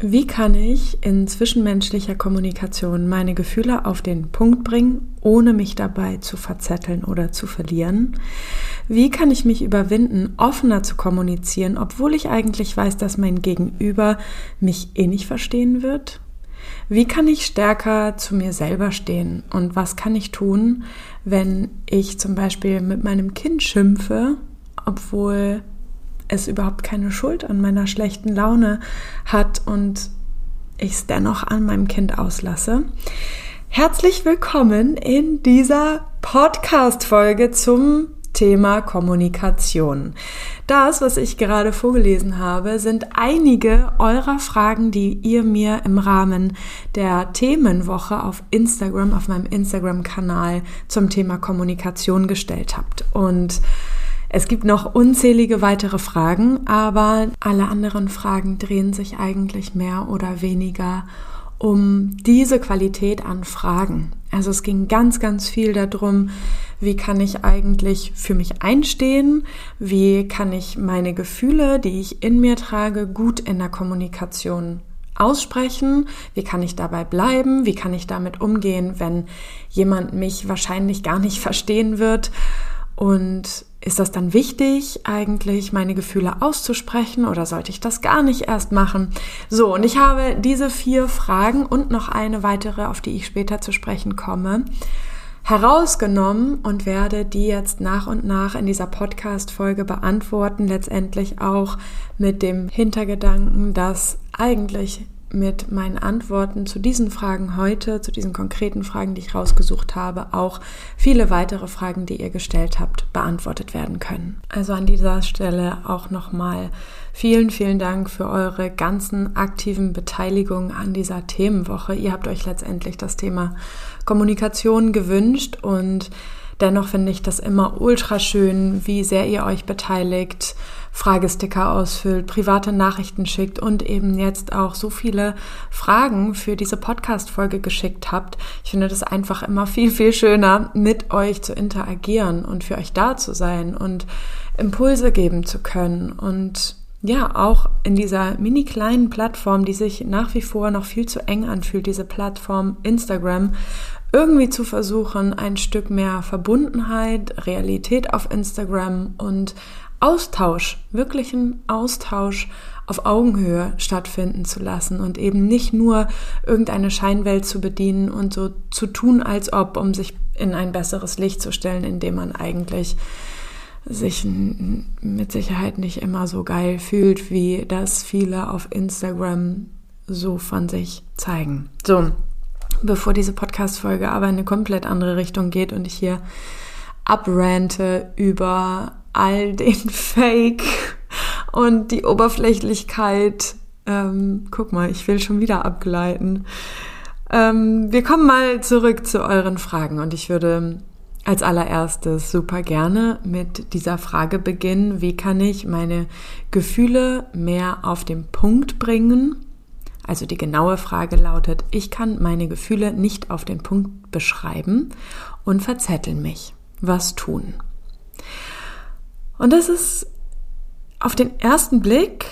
Wie kann ich in zwischenmenschlicher Kommunikation meine Gefühle auf den Punkt bringen, ohne mich dabei zu verzetteln oder zu verlieren? Wie kann ich mich überwinden, offener zu kommunizieren, obwohl ich eigentlich weiß, dass mein Gegenüber mich eh nicht verstehen wird? Wie kann ich stärker zu mir selber stehen? Und was kann ich tun, wenn ich zum Beispiel mit meinem Kind schimpfe, obwohl es überhaupt keine Schuld an meiner schlechten Laune hat und ich es dennoch an meinem Kind auslasse. Herzlich willkommen in dieser Podcast-Folge zum Thema Kommunikation. Das, was ich gerade vorgelesen habe, sind einige eurer Fragen, die ihr mir im Rahmen der Themenwoche auf Instagram, auf meinem Instagram-Kanal zum Thema Kommunikation gestellt habt. Und es gibt noch unzählige weitere Fragen, aber alle anderen Fragen drehen sich eigentlich mehr oder weniger um diese Qualität an Fragen. Also es ging ganz, ganz viel darum, wie kann ich eigentlich für mich einstehen, wie kann ich meine Gefühle, die ich in mir trage, gut in der Kommunikation aussprechen, wie kann ich dabei bleiben, wie kann ich damit umgehen, wenn jemand mich wahrscheinlich gar nicht verstehen wird? Und ist das dann wichtig, eigentlich meine Gefühle auszusprechen oder sollte ich das gar nicht erst machen? So, und ich habe diese vier Fragen und noch eine weitere, auf die ich später zu sprechen komme, herausgenommen und werde die jetzt nach und nach in dieser Podcast-Folge beantworten, letztendlich auch mit dem Hintergedanken, dass eigentlich mit meinen Antworten zu diesen Fragen heute, zu diesen konkreten Fragen, die ich rausgesucht habe, auch viele weitere Fragen, die ihr gestellt habt, beantwortet werden können. Also an dieser Stelle auch nochmal vielen, vielen Dank für eure ganzen aktiven Beteiligungen an dieser Themenwoche. Ihr habt euch letztendlich das Thema Kommunikation gewünscht und dennoch finde ich das immer ultra schön, wie sehr ihr euch beteiligt Fragesticker ausfüllt, private Nachrichten schickt und eben jetzt auch so viele Fragen für diese Podcast-Folge geschickt habt. Ich finde das einfach immer viel, viel schöner, mit euch zu interagieren und für euch da zu sein und Impulse geben zu können und ja, auch in dieser mini kleinen Plattform, die sich nach wie vor noch viel zu eng anfühlt, diese Plattform Instagram, irgendwie zu versuchen, ein Stück mehr Verbundenheit, Realität auf Instagram und Austausch, wirklichen Austausch auf Augenhöhe stattfinden zu lassen und eben nicht nur irgendeine Scheinwelt zu bedienen und so zu tun, als ob, um sich in ein besseres Licht zu stellen, indem man eigentlich sich mit Sicherheit nicht immer so geil fühlt, wie das viele auf Instagram so von sich zeigen. So, bevor diese Podcast-Folge aber in eine komplett andere Richtung geht und ich hier abrante über all den Fake und die Oberflächlichkeit. Ähm, guck mal, ich will schon wieder abgleiten. Ähm, wir kommen mal zurück zu euren Fragen und ich würde als allererstes super gerne mit dieser Frage beginnen, wie kann ich meine Gefühle mehr auf den Punkt bringen? Also die genaue Frage lautet, ich kann meine Gefühle nicht auf den Punkt beschreiben und verzetteln mich. Was tun? Und das ist auf den ersten Blick,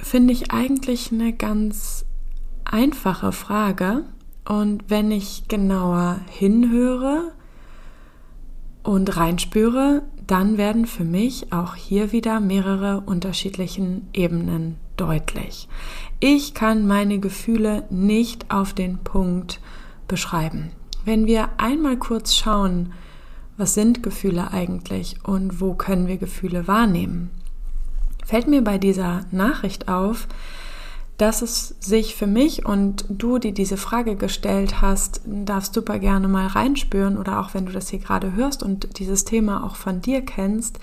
finde ich eigentlich eine ganz einfache Frage. Und wenn ich genauer hinhöre und reinspüre, dann werden für mich auch hier wieder mehrere unterschiedlichen Ebenen deutlich. Ich kann meine Gefühle nicht auf den Punkt beschreiben. Wenn wir einmal kurz schauen, was sind Gefühle eigentlich und wo können wir Gefühle wahrnehmen, fällt mir bei dieser Nachricht auf, dass es sich für mich und du, die diese Frage gestellt hast, darfst super gerne mal reinspüren oder auch wenn du das hier gerade hörst und dieses Thema auch von dir kennst,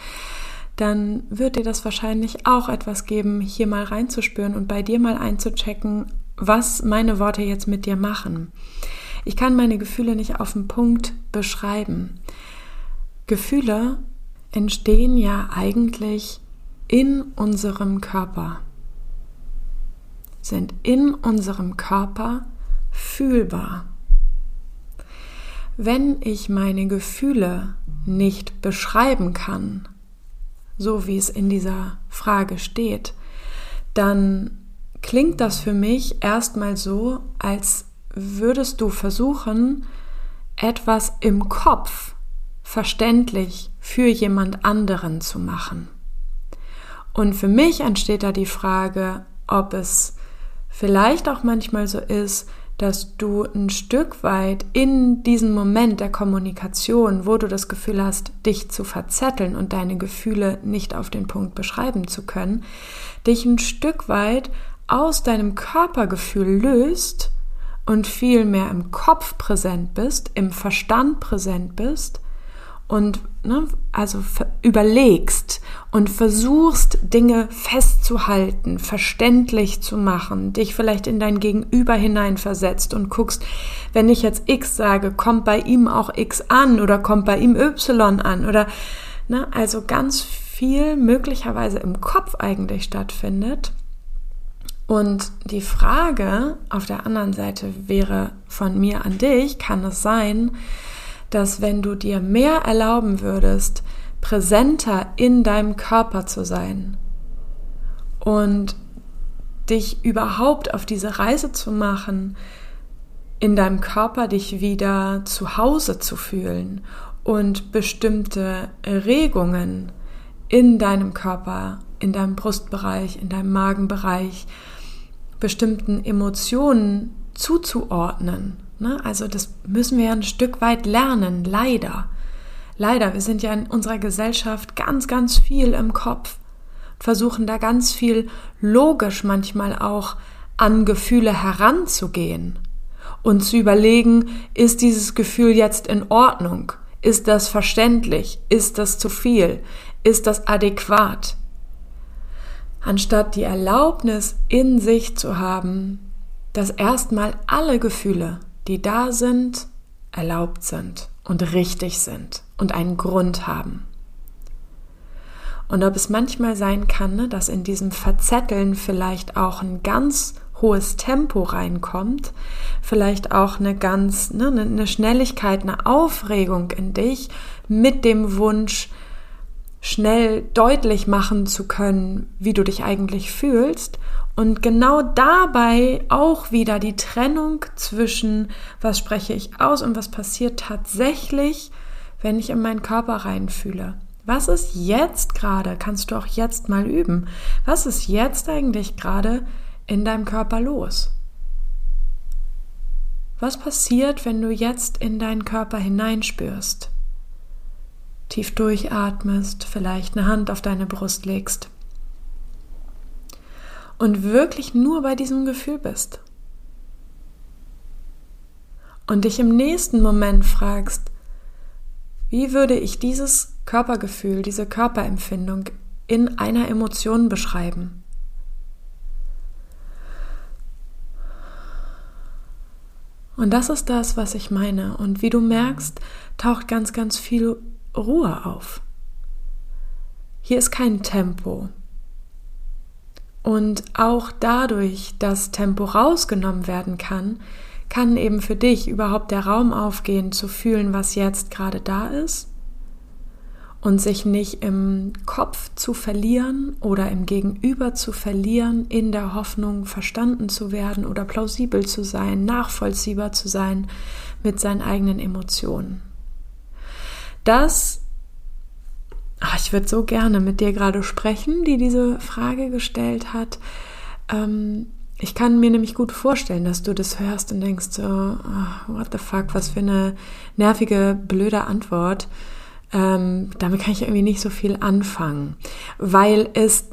dann wird dir das wahrscheinlich auch etwas geben, hier mal reinzuspüren und bei dir mal einzuchecken, was meine Worte jetzt mit dir machen. Ich kann meine Gefühle nicht auf den Punkt beschreiben. Gefühle entstehen ja eigentlich in unserem Körper, sind in unserem Körper fühlbar. Wenn ich meine Gefühle nicht beschreiben kann, so wie es in dieser Frage steht, dann klingt das für mich erstmal so, als würdest du versuchen, etwas im Kopf verständlich für jemand anderen zu machen. Und für mich entsteht da die Frage, ob es vielleicht auch manchmal so ist, dass du ein Stück weit in diesem Moment der Kommunikation, wo du das Gefühl hast, dich zu verzetteln und deine Gefühle nicht auf den Punkt beschreiben zu können, dich ein Stück weit aus deinem Körpergefühl löst und viel mehr im Kopf präsent bist, im Verstand präsent bist und ne, also überlegst und versuchst Dinge festzuhalten, verständlich zu machen, dich vielleicht in dein Gegenüber hineinversetzt und guckst, wenn ich jetzt X sage, kommt bei ihm auch X an oder kommt bei ihm Y an oder ne, also ganz viel möglicherweise im Kopf eigentlich stattfindet. Und die Frage auf der anderen Seite wäre von mir an dich, kann es sein, dass wenn du dir mehr erlauben würdest, präsenter in deinem Körper zu sein und dich überhaupt auf diese Reise zu machen, in deinem Körper dich wieder zu Hause zu fühlen und bestimmte Regungen in deinem Körper, in deinem Brustbereich, in deinem Magenbereich, bestimmten Emotionen zuzuordnen Ne? Also das müssen wir ja ein Stück weit lernen, leider. Leider, wir sind ja in unserer Gesellschaft ganz, ganz viel im Kopf, versuchen da ganz viel logisch manchmal auch an Gefühle heranzugehen und zu überlegen, ist dieses Gefühl jetzt in Ordnung? Ist das verständlich? Ist das zu viel? Ist das adäquat? Anstatt die Erlaubnis in sich zu haben, dass erstmal alle Gefühle, die da sind, erlaubt sind und richtig sind und einen Grund haben. Und ob es manchmal sein kann, ne, dass in diesem Verzetteln vielleicht auch ein ganz hohes Tempo reinkommt, vielleicht auch eine ganz, ne, eine Schnelligkeit, eine Aufregung in dich mit dem Wunsch, schnell deutlich machen zu können, wie du dich eigentlich fühlst und genau dabei auch wieder die Trennung zwischen, was spreche ich aus und was passiert tatsächlich, wenn ich in meinen Körper reinfühle. Was ist jetzt gerade? Kannst du auch jetzt mal üben. Was ist jetzt eigentlich gerade in deinem Körper los? Was passiert, wenn du jetzt in deinen Körper hineinspürst? Tief durchatmest, vielleicht eine Hand auf deine Brust legst und wirklich nur bei diesem Gefühl bist. Und dich im nächsten Moment fragst, wie würde ich dieses Körpergefühl, diese Körperempfindung in einer Emotion beschreiben? Und das ist das, was ich meine. Und wie du merkst, taucht ganz, ganz viel Ruhe auf. Hier ist kein Tempo. Und auch dadurch, dass Tempo rausgenommen werden kann, kann eben für dich überhaupt der Raum aufgehen, zu fühlen, was jetzt gerade da ist und sich nicht im Kopf zu verlieren oder im Gegenüber zu verlieren, in der Hoffnung, verstanden zu werden oder plausibel zu sein, nachvollziehbar zu sein mit seinen eigenen Emotionen. Das Ach, ich würde so gerne mit dir gerade sprechen, die diese Frage gestellt hat. Ähm, ich kann mir nämlich gut vorstellen, dass du das hörst und denkst so, oh, what the fuck, was für eine nervige, blöde Antwort. Ähm, damit kann ich irgendwie nicht so viel anfangen, weil es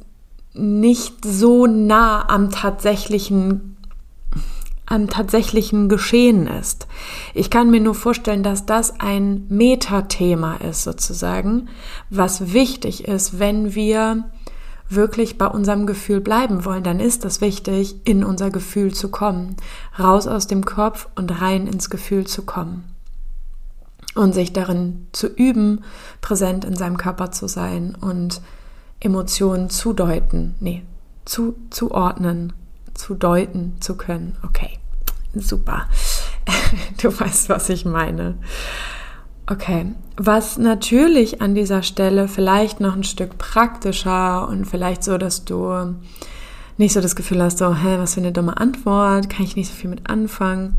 nicht so nah am tatsächlichen am tatsächlichen Geschehen ist. Ich kann mir nur vorstellen, dass das ein Metathema ist sozusagen, was wichtig ist, wenn wir wirklich bei unserem Gefühl bleiben wollen, dann ist das wichtig, in unser Gefühl zu kommen, raus aus dem Kopf und rein ins Gefühl zu kommen und sich darin zu üben, präsent in seinem Körper zu sein und Emotionen zu deuten, nee, zu, zu ordnen, zu deuten zu können. Okay, super. Du weißt, was ich meine. Okay, was natürlich an dieser Stelle vielleicht noch ein Stück praktischer und vielleicht so, dass du nicht so das Gefühl hast, so, hä, was für eine dumme Antwort, kann ich nicht so viel mit anfangen.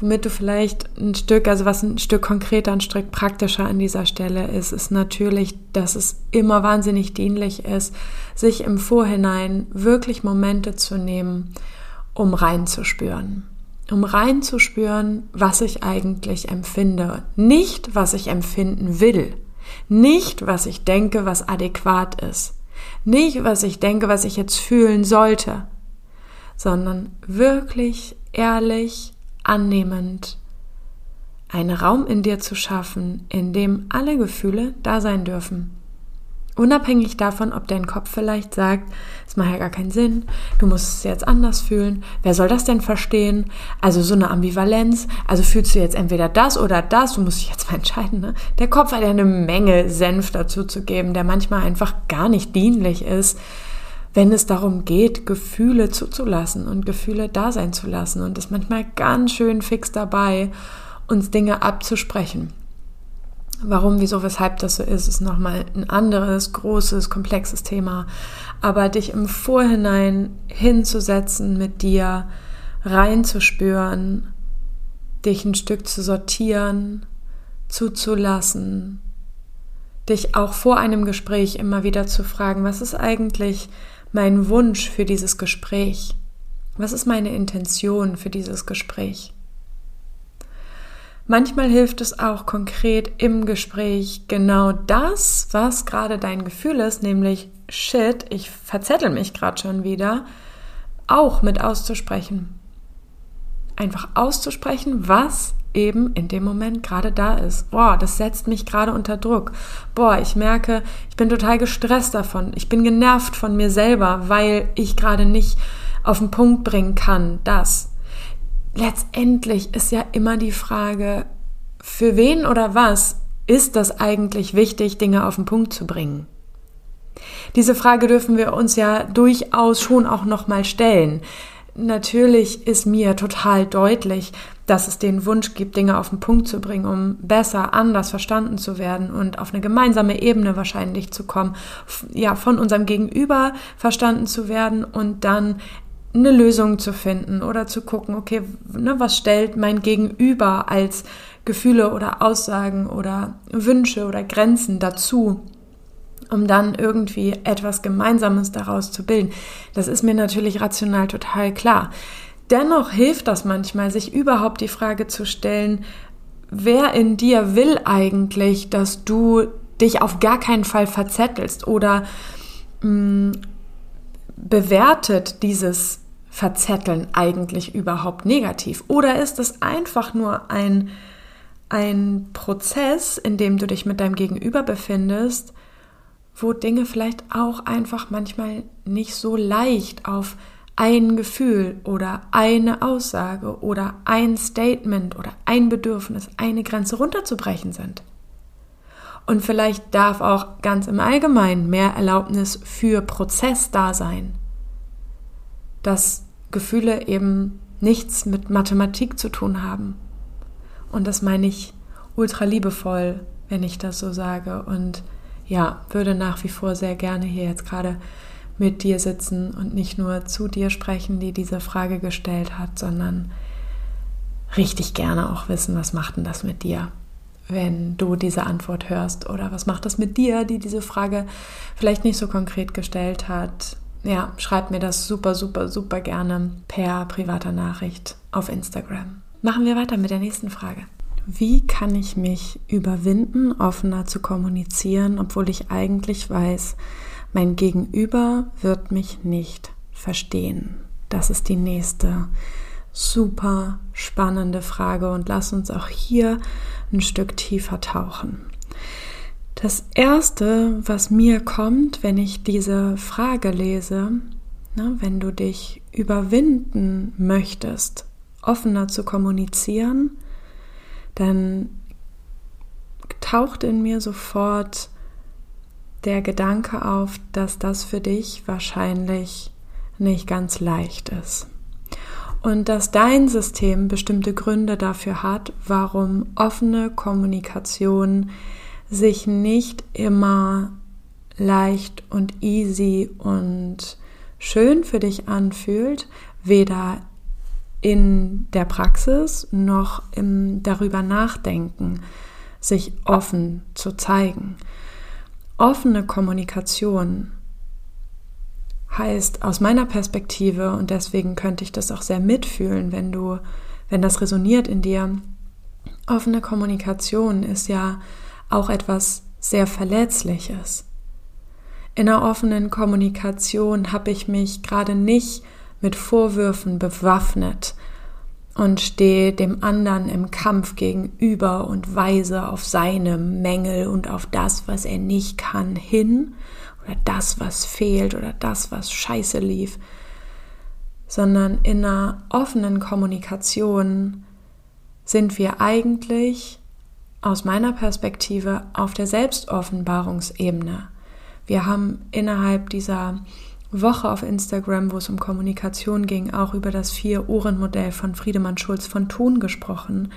Womit du vielleicht ein Stück, also was ein Stück konkreter, ein Stück praktischer an dieser Stelle ist, ist natürlich, dass es immer wahnsinnig dienlich ist, sich im Vorhinein wirklich Momente zu nehmen, um reinzuspüren. Um reinzuspüren, was ich eigentlich empfinde. Nicht, was ich empfinden will. Nicht, was ich denke, was adäquat ist. Nicht, was ich denke, was ich jetzt fühlen sollte, sondern wirklich ehrlich, annehmend, einen Raum in dir zu schaffen, in dem alle Gefühle da sein dürfen. Unabhängig davon, ob dein Kopf vielleicht sagt, es macht ja gar keinen Sinn, du musst es jetzt anders fühlen, wer soll das denn verstehen? Also so eine Ambivalenz, also fühlst du jetzt entweder das oder das, du musst dich jetzt mal entscheiden. Ne? Der Kopf hat ja eine Menge Senf dazu zu geben, der manchmal einfach gar nicht dienlich ist, wenn es darum geht, Gefühle zuzulassen und Gefühle da sein zu lassen und ist manchmal ganz schön fix dabei, uns Dinge abzusprechen. Warum, wieso, weshalb das so ist, ist nochmal ein anderes, großes, komplexes Thema. Aber dich im Vorhinein hinzusetzen, mit dir reinzuspüren, dich ein Stück zu sortieren, zuzulassen, dich auch vor einem Gespräch immer wieder zu fragen, was ist eigentlich mein Wunsch für dieses Gespräch? Was ist meine Intention für dieses Gespräch? Manchmal hilft es auch konkret im Gespräch genau das, was gerade dein Gefühl ist, nämlich shit, ich verzettel mich gerade schon wieder, auch mit auszusprechen. Einfach auszusprechen, was eben in dem Moment gerade da ist. Boah, das setzt mich gerade unter Druck. Boah, ich merke, ich bin total gestresst davon. Ich bin genervt von mir selber, weil ich gerade nicht auf den Punkt bringen kann, das letztendlich ist ja immer die Frage, für wen oder was ist das eigentlich wichtig, Dinge auf den Punkt zu bringen? Diese Frage dürfen wir uns ja durchaus schon auch nochmal stellen. Natürlich ist mir total deutlich, dass es den Wunsch gibt, Dinge auf den Punkt zu bringen, um besser, anders verstanden zu werden und auf eine gemeinsame Ebene wahrscheinlich zu kommen, ja, von unserem Gegenüber verstanden zu werden und dann eine Lösung zu finden oder zu gucken, okay, ne, was stellt mein Gegenüber als Gefühle oder Aussagen oder Wünsche oder Grenzen dazu, um dann irgendwie etwas Gemeinsames daraus zu bilden. Das ist mir natürlich rational total klar. Dennoch hilft das manchmal, sich überhaupt die Frage zu stellen, wer in dir will eigentlich, dass du dich auf gar keinen Fall verzettelst oder mh, mm, bewertet dieses Verzetteln eigentlich überhaupt negativ? Oder ist es einfach nur ein, ein Prozess, in dem du dich mit deinem Gegenüber befindest, wo Dinge vielleicht auch einfach manchmal nicht so leicht auf ein Gefühl oder eine Aussage oder ein Statement oder ein Bedürfnis, eine Grenze runterzubrechen sind? Und vielleicht darf auch ganz im Allgemeinen mehr Erlaubnis für Prozess da sein dass Gefühle eben nichts mit Mathematik zu tun haben. Und das meine ich ultra liebevoll, wenn ich das so sage. Und ja, würde nach wie vor sehr gerne hier jetzt gerade mit dir sitzen und nicht nur zu dir sprechen, die diese Frage gestellt hat, sondern richtig gerne auch wissen, was macht denn das mit dir, wenn du diese Antwort hörst oder was macht das mit dir, die diese Frage vielleicht nicht so konkret gestellt hat ja, schreibt mir das super, super, super gerne per privater Nachricht auf Instagram. Machen wir weiter mit der nächsten Frage. Wie kann ich mich überwinden, offener zu kommunizieren, obwohl ich eigentlich weiß, mein Gegenüber wird mich nicht verstehen? Das ist die nächste super spannende Frage und lass uns auch hier ein Stück tiefer tauchen. Das Erste, was mir kommt, wenn ich diese Frage lese, ne, wenn du dich überwinden möchtest, offener zu kommunizieren, dann taucht in mir sofort der Gedanke auf, dass das für dich wahrscheinlich nicht ganz leicht ist. Und dass dein System bestimmte Gründe dafür hat, warum offene Kommunikation sich nicht immer leicht und easy und schön für dich anfühlt, weder in der Praxis noch im darüber nachdenken, sich offen zu zeigen. Offene Kommunikation heißt aus meiner Perspektive, und deswegen könnte ich das auch sehr mitfühlen, wenn du, wenn das resoniert in dir, offene Kommunikation ist ja auch etwas sehr Verletzliches. In einer offenen Kommunikation habe ich mich gerade nicht mit Vorwürfen bewaffnet und stehe dem anderen im Kampf gegenüber und weise auf seine Mängel und auf das, was er nicht kann, hin oder das, was fehlt oder das, was scheiße lief, sondern in einer offenen Kommunikation sind wir eigentlich aus meiner Perspektive auf der Selbstoffenbarungsebene. Wir haben innerhalb dieser Woche auf Instagram, wo es um Kommunikation ging, auch über das Vier-Ohren-Modell von Friedemann Schulz von Thun gesprochen.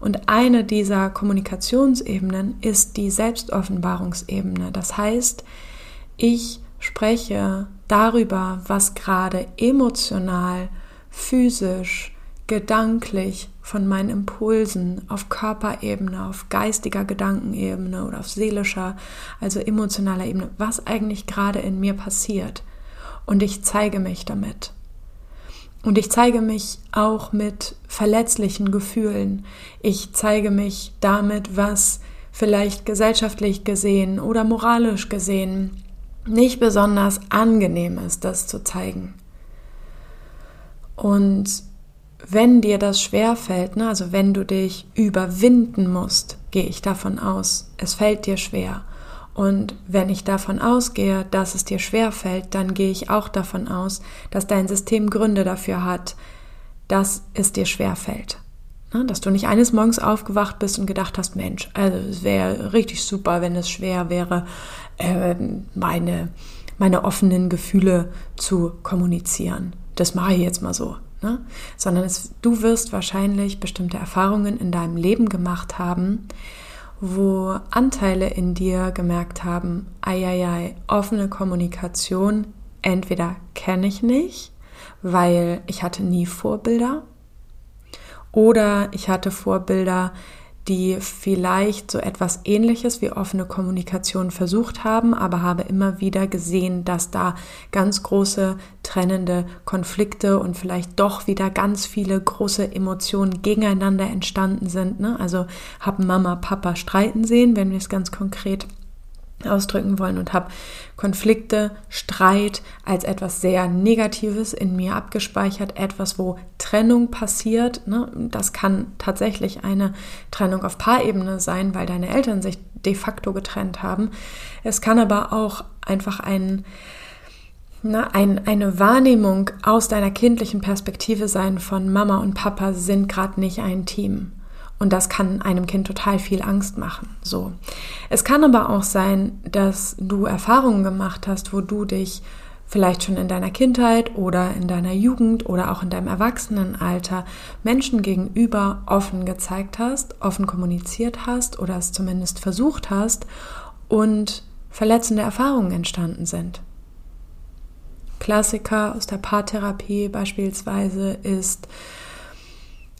Und eine dieser Kommunikationsebenen ist die Selbstoffenbarungsebene. Das heißt, ich spreche darüber, was gerade emotional, physisch, gedanklich von meinen Impulsen auf Körperebene, auf geistiger Gedankenebene oder auf seelischer, also emotionaler Ebene, was eigentlich gerade in mir passiert. Und ich zeige mich damit. Und ich zeige mich auch mit verletzlichen Gefühlen. Ich zeige mich damit, was vielleicht gesellschaftlich gesehen oder moralisch gesehen nicht besonders angenehm ist, das zu zeigen. Und wenn dir das schwer fällt, ne, also wenn du dich überwinden musst, gehe ich davon aus, es fällt dir schwer. Und wenn ich davon ausgehe, dass es dir schwer fällt, dann gehe ich auch davon aus, dass dein System Gründe dafür hat, dass es dir schwer fällt. Ne, dass du nicht eines Morgens aufgewacht bist und gedacht hast, Mensch, also es wäre richtig super, wenn es schwer wäre, äh, meine, meine offenen Gefühle zu kommunizieren. Das mache ich jetzt mal so ne? sondern es, du wirst wahrscheinlich bestimmte Erfahrungen in deinem Leben gemacht haben, wo Anteile in dir gemerkt haben, eieiei, offene Kommunikation, entweder kenne ich nicht, weil ich hatte nie Vorbilder, oder ich hatte Vorbilder, die vielleicht so etwas Ähnliches wie offene Kommunikation versucht haben, aber habe immer wieder gesehen, dass da ganz große trennende Konflikte und vielleicht doch wieder ganz viele große Emotionen gegeneinander entstanden sind. Ne? Also haben Mama, Papa streiten sehen, wenn wir es ganz konkret ausdrücken wollen und habe Konflikte, Streit als etwas sehr Negatives in mir abgespeichert, etwas, wo Trennung passiert. Ne? Das kann tatsächlich eine Trennung auf Paarebene sein, weil deine Eltern sich de facto getrennt haben. Es kann aber auch einfach ein, na, ein, eine Wahrnehmung aus deiner kindlichen Perspektive sein von Mama und Papa sind gerade nicht ein Team. Und das kann einem Kind total viel Angst machen. So. Es kann aber auch sein, dass du Erfahrungen gemacht hast, wo du dich vielleicht schon in deiner Kindheit oder in deiner Jugend oder auch in deinem Erwachsenenalter Menschen gegenüber offen gezeigt hast, offen kommuniziert hast oder es zumindest versucht hast und verletzende Erfahrungen entstanden sind. Klassiker aus der Paartherapie beispielsweise ist,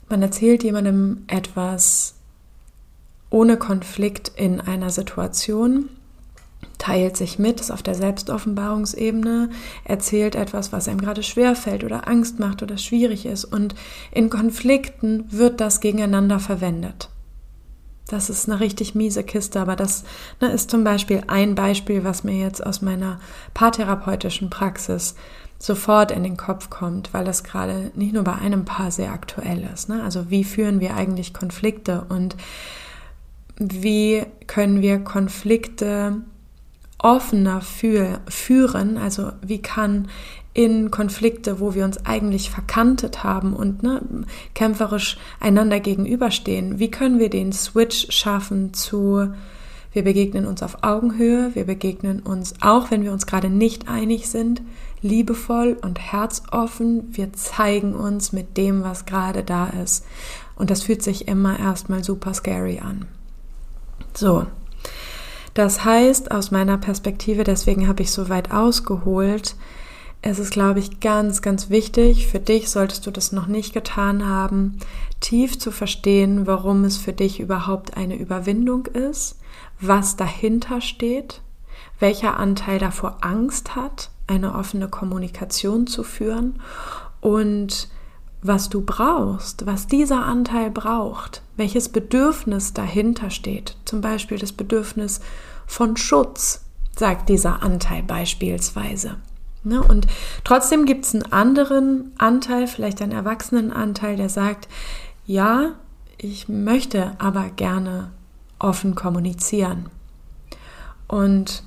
man erzählt jemandem etwas ohne Konflikt in einer Situation, teilt sich mit, ist auf der Selbstoffenbarungsebene, erzählt etwas, was einem gerade schwerfällt oder Angst macht oder schwierig ist. Und in Konflikten wird das gegeneinander verwendet. Das ist eine richtig miese Kiste, aber das ne, ist zum Beispiel ein Beispiel, was mir jetzt aus meiner paartherapeutischen Praxis sofort in den Kopf kommt, weil das gerade nicht nur bei einem Paar sehr aktuell ist. Ne? Also wie führen wir eigentlich Konflikte und wie können wir Konflikte offener führen? Also wie kann in Konflikte, wo wir uns eigentlich verkantet haben und ne, kämpferisch einander gegenüberstehen, wie können wir den Switch schaffen zu wir begegnen uns auf Augenhöhe, wir begegnen uns auch, wenn wir uns gerade nicht einig sind, liebevoll und herzoffen. Wir zeigen uns mit dem, was gerade da ist. Und das fühlt sich immer erstmal super scary an. So. Das heißt, aus meiner Perspektive, deswegen habe ich so weit ausgeholt, es ist, glaube ich, ganz, ganz wichtig, für dich solltest du das noch nicht getan haben, tief zu verstehen, warum es für dich überhaupt eine Überwindung ist, was dahinter steht, welcher Anteil davor Angst hat, eine offene Kommunikation zu führen und was du brauchst, was dieser Anteil braucht, welches Bedürfnis dahinter steht, zum Beispiel das Bedürfnis von Schutz, sagt dieser Anteil beispielsweise. Ne? Und trotzdem gibt es einen anderen Anteil, vielleicht einen Erwachsenenanteil, der sagt, ja, ich möchte aber gerne offen kommunizieren. Und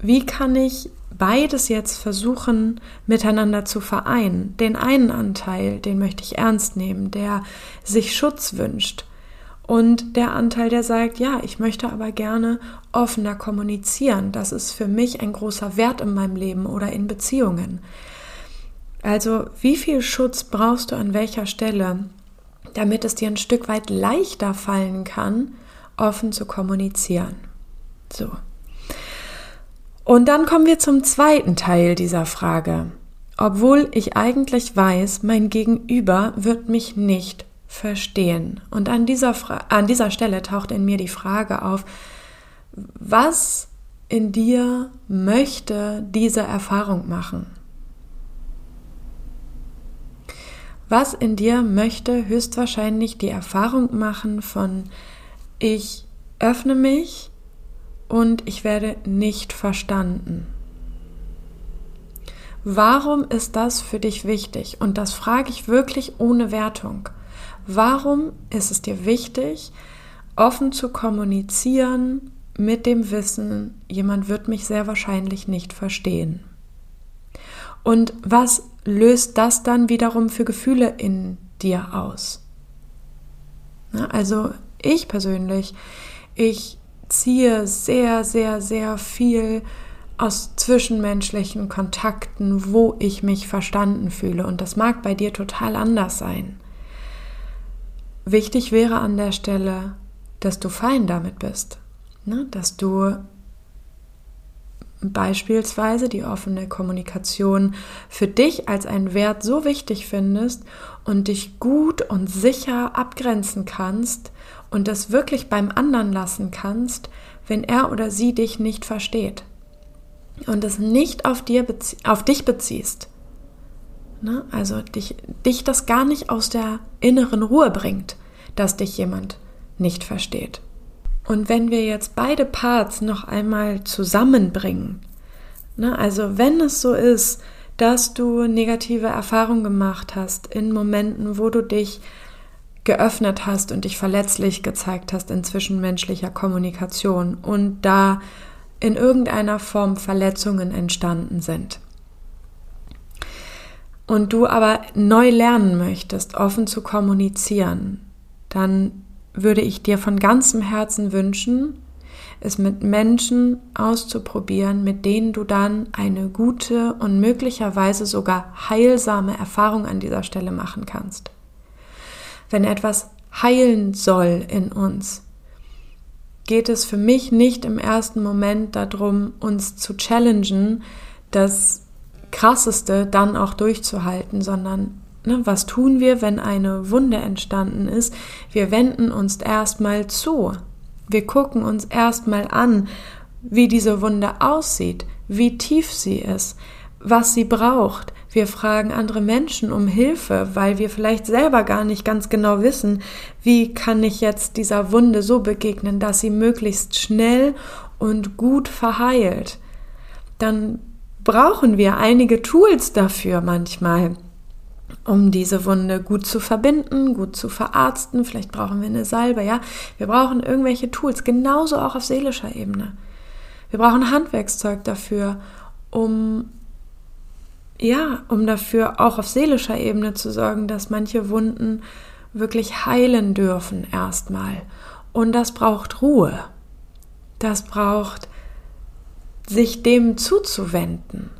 wie kann ich beides jetzt versuchen miteinander zu vereinen? Den einen Anteil, den möchte ich ernst nehmen, der sich Schutz wünscht und der Anteil, der sagt, ja, ich möchte aber gerne offener kommunizieren. Das ist für mich ein großer Wert in meinem Leben oder in Beziehungen. Also, wie viel Schutz brauchst du an welcher Stelle, damit es dir ein Stück weit leichter fallen kann, offen zu kommunizieren? So. Und dann kommen wir zum zweiten Teil dieser Frage. Obwohl ich eigentlich weiß, mein Gegenüber wird mich nicht verstehen. Und an dieser, an dieser Stelle taucht in mir die Frage auf, was in dir möchte diese Erfahrung machen? Was in dir möchte höchstwahrscheinlich die Erfahrung machen von ich öffne mich und ich werde nicht verstanden. Warum ist das für dich wichtig? Und das frage ich wirklich ohne Wertung. Warum ist es dir wichtig, offen zu kommunizieren mit dem Wissen, jemand wird mich sehr wahrscheinlich nicht verstehen? Und was löst das dann wiederum für Gefühle in dir aus? also ich persönlich, ich ziehe sehr, sehr, sehr viel aus zwischenmenschlichen Kontakten, wo ich mich verstanden fühle. Und das mag bei dir total anders sein. Wichtig wäre an der Stelle, dass du fein damit bist, ne? dass du beispielsweise die offene Kommunikation für dich als einen Wert so wichtig findest und dich gut und sicher abgrenzen kannst und das wirklich beim anderen lassen kannst, wenn er oder sie dich nicht versteht und es nicht auf, dir auf dich beziehst. Ne? Also dich, dich das gar nicht aus der inneren Ruhe bringt, dass dich jemand nicht versteht. Und wenn wir jetzt beide Parts noch einmal zusammenbringen, ne? also wenn es so ist, dass du negative Erfahrungen gemacht hast in Momenten, wo du dich geöffnet hast und dich verletzlich gezeigt hast in zwischenmenschlicher Kommunikation und da in irgendeiner Form Verletzungen entstanden sind. Und du aber neu lernen möchtest, offen zu kommunizieren, dann würde ich dir von ganzem Herzen wünschen, es mit Menschen auszuprobieren, mit denen du dann eine gute und möglicherweise sogar heilsame Erfahrung an dieser Stelle machen kannst wenn etwas heilen soll in uns, geht es für mich nicht im ersten Moment darum, uns zu challengen, das Krasseste dann auch durchzuhalten, sondern ne, was tun wir, wenn eine Wunde entstanden ist? Wir wenden uns erstmal zu. Wir gucken uns erstmal an, wie diese Wunde aussieht, wie tief sie ist, was sie braucht, wir fragen andere Menschen um Hilfe, weil wir vielleicht selber gar nicht ganz genau wissen, wie kann ich jetzt dieser Wunde so begegnen, dass sie möglichst schnell und gut verheilt. Dann brauchen wir einige Tools dafür manchmal, um diese Wunde gut zu verbinden, gut zu verarzten. Vielleicht brauchen wir eine Salbe, ja. Wir brauchen irgendwelche Tools, genauso auch auf seelischer Ebene. Wir brauchen Handwerkszeug dafür, um ja, um dafür auch auf seelischer Ebene zu sorgen, dass manche Wunden wirklich heilen dürfen erstmal. Und das braucht Ruhe. Das braucht sich dem zuzuwenden.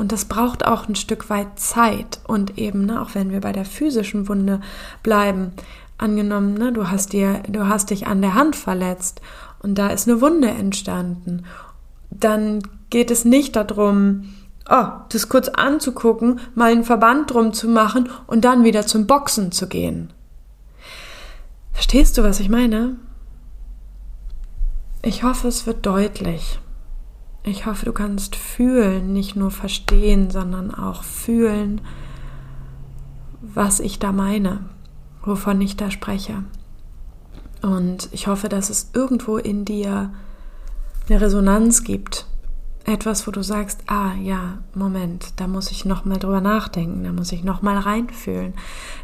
Und das braucht auch ein Stück weit Zeit. Und eben, ne, auch wenn wir bei der physischen Wunde bleiben, angenommen, ne, du hast dir, du hast dich an der Hand verletzt und da ist eine Wunde entstanden, dann geht es nicht darum, Oh, das kurz anzugucken, mal einen Verband drum zu machen und dann wieder zum Boxen zu gehen. Verstehst du, was ich meine? Ich hoffe, es wird deutlich. Ich hoffe, du kannst fühlen, nicht nur verstehen, sondern auch fühlen, was ich da meine, wovon ich da spreche. Und ich hoffe, dass es irgendwo in dir eine Resonanz gibt. Etwas, wo du sagst, ah ja, Moment, da muss ich noch mal drüber nachdenken, da muss ich noch mal reinfühlen.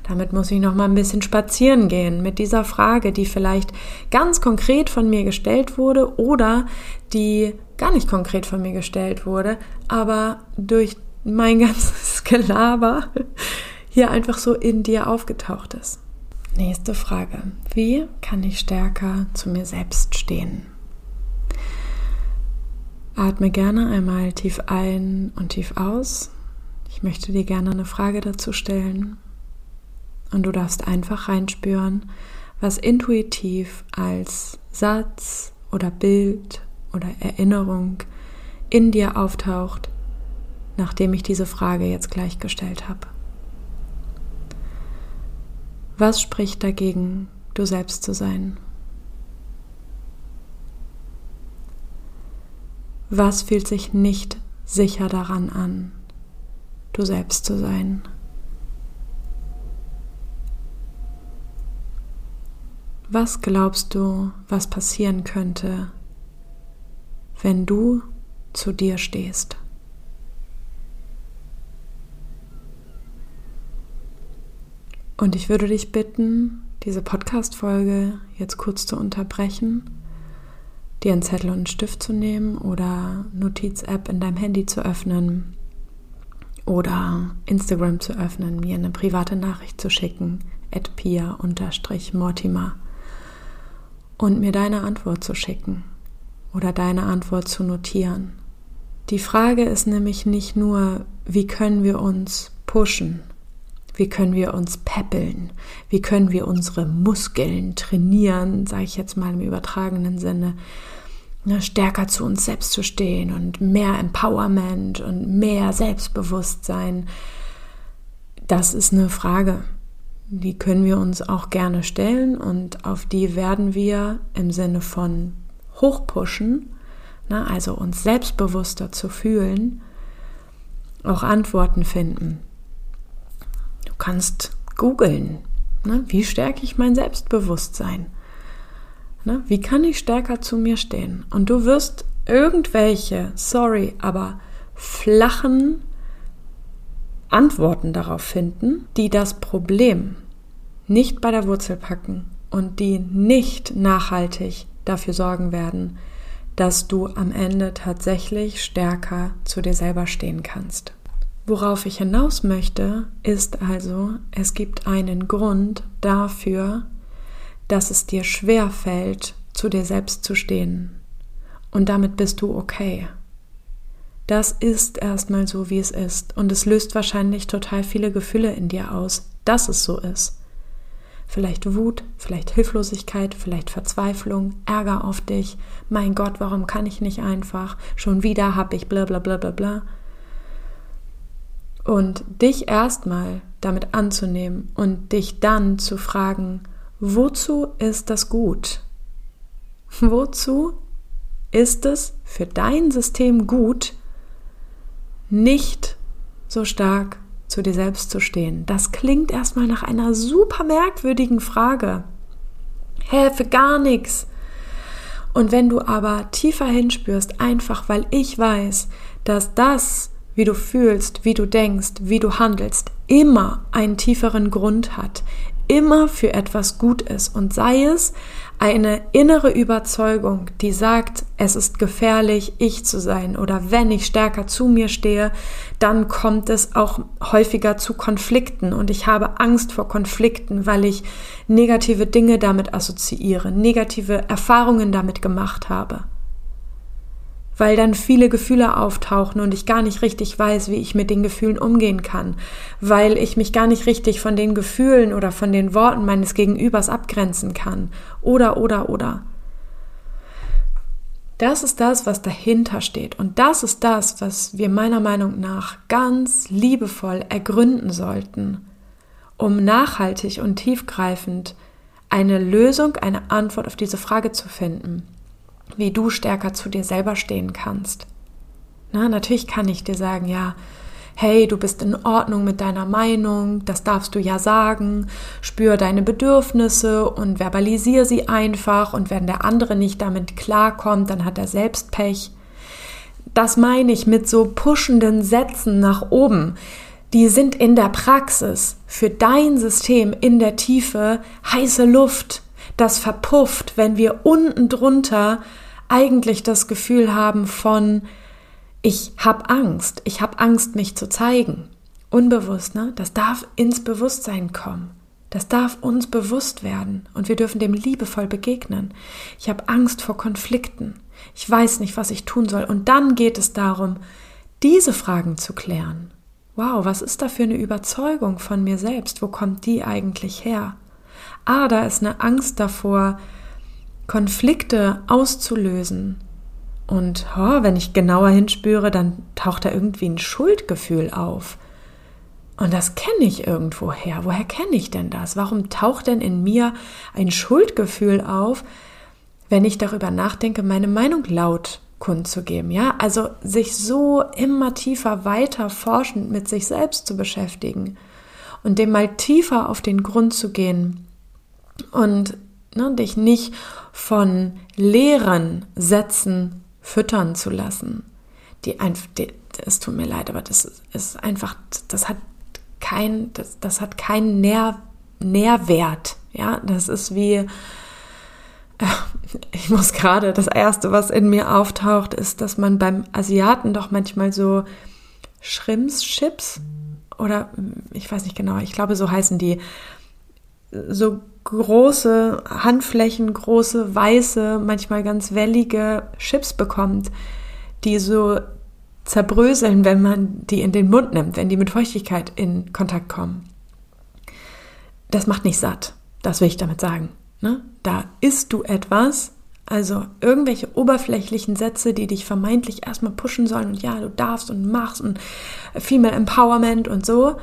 Damit muss ich noch mal ein bisschen spazieren gehen mit dieser Frage, die vielleicht ganz konkret von mir gestellt wurde oder die gar nicht konkret von mir gestellt wurde, aber durch mein ganzes Gelaber hier einfach so in dir aufgetaucht ist. Nächste Frage. Wie kann ich stärker zu mir selbst stehen? Atme gerne einmal tief ein und tief aus. Ich möchte dir gerne eine Frage dazu stellen. Und du darfst einfach reinspüren, was intuitiv als Satz oder Bild oder Erinnerung in dir auftaucht, nachdem ich diese Frage jetzt gleich gestellt habe. Was spricht dagegen, du selbst zu sein? Was fühlt sich nicht sicher daran an, du selbst zu sein? Was glaubst du, was passieren könnte, wenn du zu dir stehst? Und ich würde dich bitten, diese Podcast-Folge jetzt kurz zu unterbrechen, dir einen Zettel und einen Stift zu nehmen oder Notiz-App in deinem Handy zu öffnen oder Instagram zu öffnen, mir eine private Nachricht zu schicken, at pia-mortimer und mir deine Antwort zu schicken oder deine Antwort zu notieren. Die Frage ist nämlich nicht nur, wie können wir uns pushen, wie können wir uns peppeln? Wie können wir unsere Muskeln trainieren, sage ich jetzt mal im übertragenen Sinne, ne, stärker zu uns selbst zu stehen und mehr Empowerment und mehr Selbstbewusstsein? Das ist eine Frage, die können wir uns auch gerne stellen und auf die werden wir im Sinne von hochpushen, ne, also uns selbstbewusster zu fühlen, auch Antworten finden kannst googeln. Ne? Wie stärke ich mein Selbstbewusstsein? Ne? Wie kann ich stärker zu mir stehen? Und du wirst irgendwelche, sorry, aber flachen Antworten darauf finden, die das Problem nicht bei der Wurzel packen und die nicht nachhaltig dafür sorgen werden, dass du am Ende tatsächlich stärker zu dir selber stehen kannst. Worauf ich hinaus möchte, ist also, es gibt einen Grund dafür, dass es dir schwer fällt, zu dir selbst zu stehen. Und damit bist du okay. Das ist erstmal so, wie es ist. Und es löst wahrscheinlich total viele Gefühle in dir aus, dass es so ist. Vielleicht Wut, vielleicht Hilflosigkeit, vielleicht Verzweiflung, Ärger auf dich. Mein Gott, warum kann ich nicht einfach? Schon wieder hab ich bla bla bla bla bla. Und dich erstmal damit anzunehmen und dich dann zu fragen, wozu ist das gut? Wozu ist es für dein System gut, nicht so stark zu dir selbst zu stehen? Das klingt erstmal nach einer super merkwürdigen Frage. Hä, für gar nichts. Und wenn du aber tiefer hinspürst, einfach weil ich weiß, dass das wie du fühlst, wie du denkst, wie du handelst, immer einen tieferen Grund hat, immer für etwas gut ist und sei es eine innere Überzeugung, die sagt, es ist gefährlich, ich zu sein oder wenn ich stärker zu mir stehe, dann kommt es auch häufiger zu Konflikten. Und ich habe Angst vor Konflikten, weil ich negative Dinge damit assoziiere, negative Erfahrungen damit gemacht habe weil dann viele Gefühle auftauchen und ich gar nicht richtig weiß, wie ich mit den Gefühlen umgehen kann, weil ich mich gar nicht richtig von den Gefühlen oder von den Worten meines Gegenübers abgrenzen kann. Oder, oder, oder. Das ist das, was dahinter steht. Und das ist das, was wir meiner Meinung nach ganz liebevoll ergründen sollten, um nachhaltig und tiefgreifend eine Lösung, eine Antwort auf diese Frage zu finden, wie du stärker zu dir selber stehen kannst. Na, natürlich kann ich dir sagen, ja, hey, du bist in Ordnung mit deiner Meinung, das darfst du ja sagen, spür deine Bedürfnisse und verbalisiere sie einfach und wenn der andere nicht damit klarkommt, dann hat er selbst Pech. Das meine ich mit so pushenden Sätzen nach oben. Die sind in der Praxis für dein System in der Tiefe heiße Luft. Das verpufft, wenn wir unten drunter eigentlich das Gefühl haben von ich habe Angst, ich habe Angst, mich zu zeigen. Unbewusst, ne? Das darf ins Bewusstsein kommen. Das darf uns bewusst werden und wir dürfen dem liebevoll begegnen. Ich habe Angst vor Konflikten. Ich weiß nicht, was ich tun soll. Und dann geht es darum, diese Fragen zu klären. Wow, was ist da für eine Überzeugung von mir selbst? Wo kommt die eigentlich her? Ah, da ist eine Angst davor, Konflikte auszulösen, und oh, wenn ich genauer hinspüre, dann taucht da irgendwie ein Schuldgefühl auf. Und das kenne ich irgendwo her. Woher kenne ich denn das? Warum taucht denn in mir ein Schuldgefühl auf, wenn ich darüber nachdenke, meine Meinung laut kundzugeben? Ja, also sich so immer tiefer weiter forschend mit sich selbst zu beschäftigen und dem mal tiefer auf den Grund zu gehen und ne, dich nicht von leeren Sätzen füttern zu lassen. Die es tut mir leid, aber das ist einfach, das hat kein, das, das hat keinen Nähr, Nährwert. Ja, das ist wie, äh, ich muss gerade, das erste, was in mir auftaucht, ist, dass man beim Asiaten doch manchmal so Shrimps-Chips oder ich weiß nicht genau, ich glaube, so heißen die, so große Handflächen, große, weiße, manchmal ganz wellige Chips bekommt, die so zerbröseln, wenn man die in den Mund nimmt, wenn die mit Feuchtigkeit in Kontakt kommen. Das macht nicht satt, das will ich damit sagen. Ne? Da isst du etwas, also irgendwelche oberflächlichen Sätze, die dich vermeintlich erstmal pushen sollen und ja, du darfst und machst und Female Empowerment und so.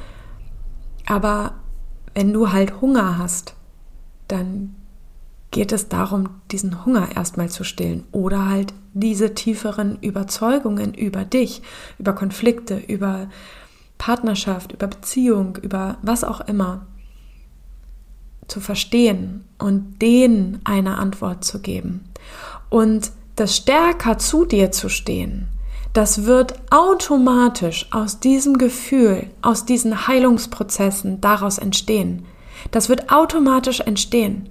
Aber wenn du halt Hunger hast, dann geht es darum, diesen Hunger erstmal zu stillen oder halt diese tieferen Überzeugungen über dich, über Konflikte, über Partnerschaft, über Beziehung, über was auch immer zu verstehen und denen eine Antwort zu geben. Und das stärker zu dir zu stehen, das wird automatisch aus diesem Gefühl, aus diesen Heilungsprozessen daraus entstehen. Das wird automatisch entstehen.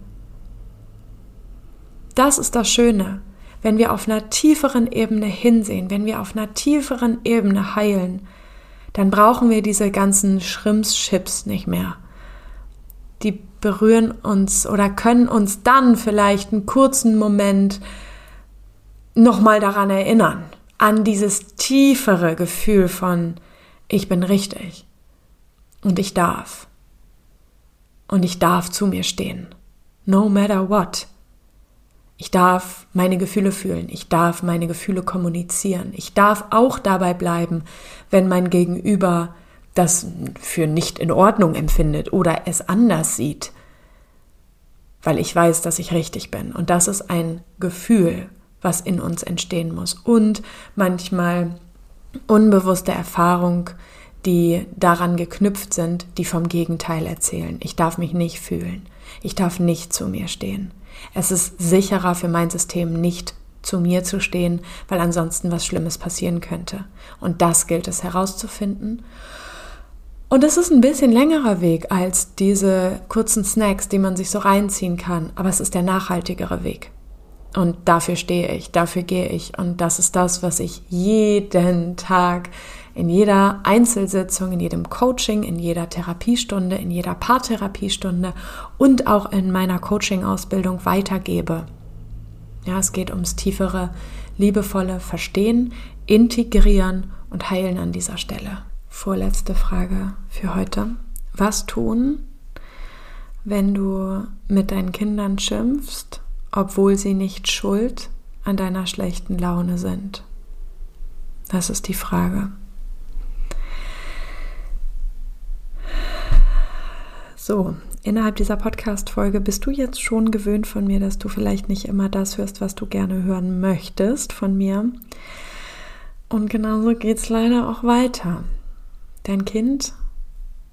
Das ist das Schöne, wenn wir auf einer tieferen Ebene hinsehen, wenn wir auf einer tieferen Ebene heilen, dann brauchen wir diese ganzen Schrimpschips nicht mehr. Die berühren uns oder können uns dann vielleicht einen kurzen Moment nochmal daran erinnern, an dieses tiefere Gefühl von ich bin richtig und ich darf und ich darf zu mir stehen. No matter what. Ich darf meine Gefühle fühlen, ich darf meine Gefühle kommunizieren, ich darf auch dabei bleiben, wenn mein Gegenüber das für nicht in Ordnung empfindet oder es anders sieht, weil ich weiß, dass ich richtig bin. Und das ist ein Gefühl, was in uns entstehen muss. Und manchmal unbewusste Erfahrung, die daran geknüpft sind, die vom Gegenteil erzählen. Ich darf mich nicht fühlen. Ich darf nicht zu mir stehen. Es ist sicherer für mein System, nicht zu mir zu stehen, weil ansonsten was Schlimmes passieren könnte. Und das gilt es herauszufinden. Und es ist ein bisschen längerer Weg als diese kurzen Snacks, die man sich so reinziehen kann, aber es ist der nachhaltigere Weg. Und dafür stehe ich, dafür gehe ich. Und das ist das, was ich jeden Tag in jeder Einzelsitzung, in jedem Coaching, in jeder Therapiestunde, in jeder Paartherapiestunde und auch in meiner Coaching-Ausbildung weitergebe. Ja, es geht ums tiefere, liebevolle Verstehen, Integrieren und Heilen an dieser Stelle. Vorletzte Frage für heute. Was tun, wenn du mit deinen Kindern schimpfst, obwohl sie nicht schuld an deiner schlechten Laune sind? Das ist die Frage. So, innerhalb dieser Podcast-Folge bist du jetzt schon gewöhnt von mir, dass du vielleicht nicht immer das hörst, was du gerne hören möchtest von mir. Und genauso geht es leider auch weiter. Dein Kind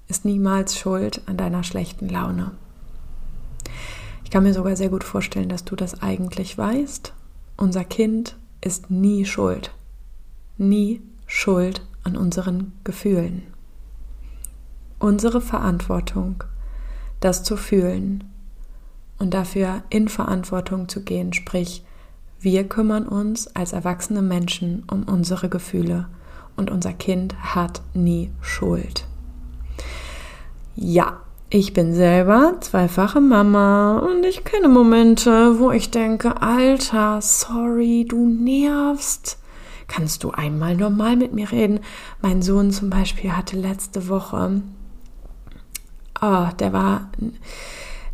ist niemals schuld an deiner schlechten Laune. Ich kann mir sogar sehr gut vorstellen, dass du das eigentlich weißt. Unser Kind ist nie schuld. Nie schuld an unseren Gefühlen. Unsere Verantwortung das zu fühlen und dafür in Verantwortung zu gehen, sprich, wir kümmern uns als erwachsene Menschen um unsere Gefühle und unser Kind hat nie Schuld. Ja, ich bin selber zweifache Mama und ich kenne Momente, wo ich denke, Alter, sorry, du nervst. Kannst du einmal normal mit mir reden? Mein Sohn zum Beispiel hatte letzte Woche oh, der war,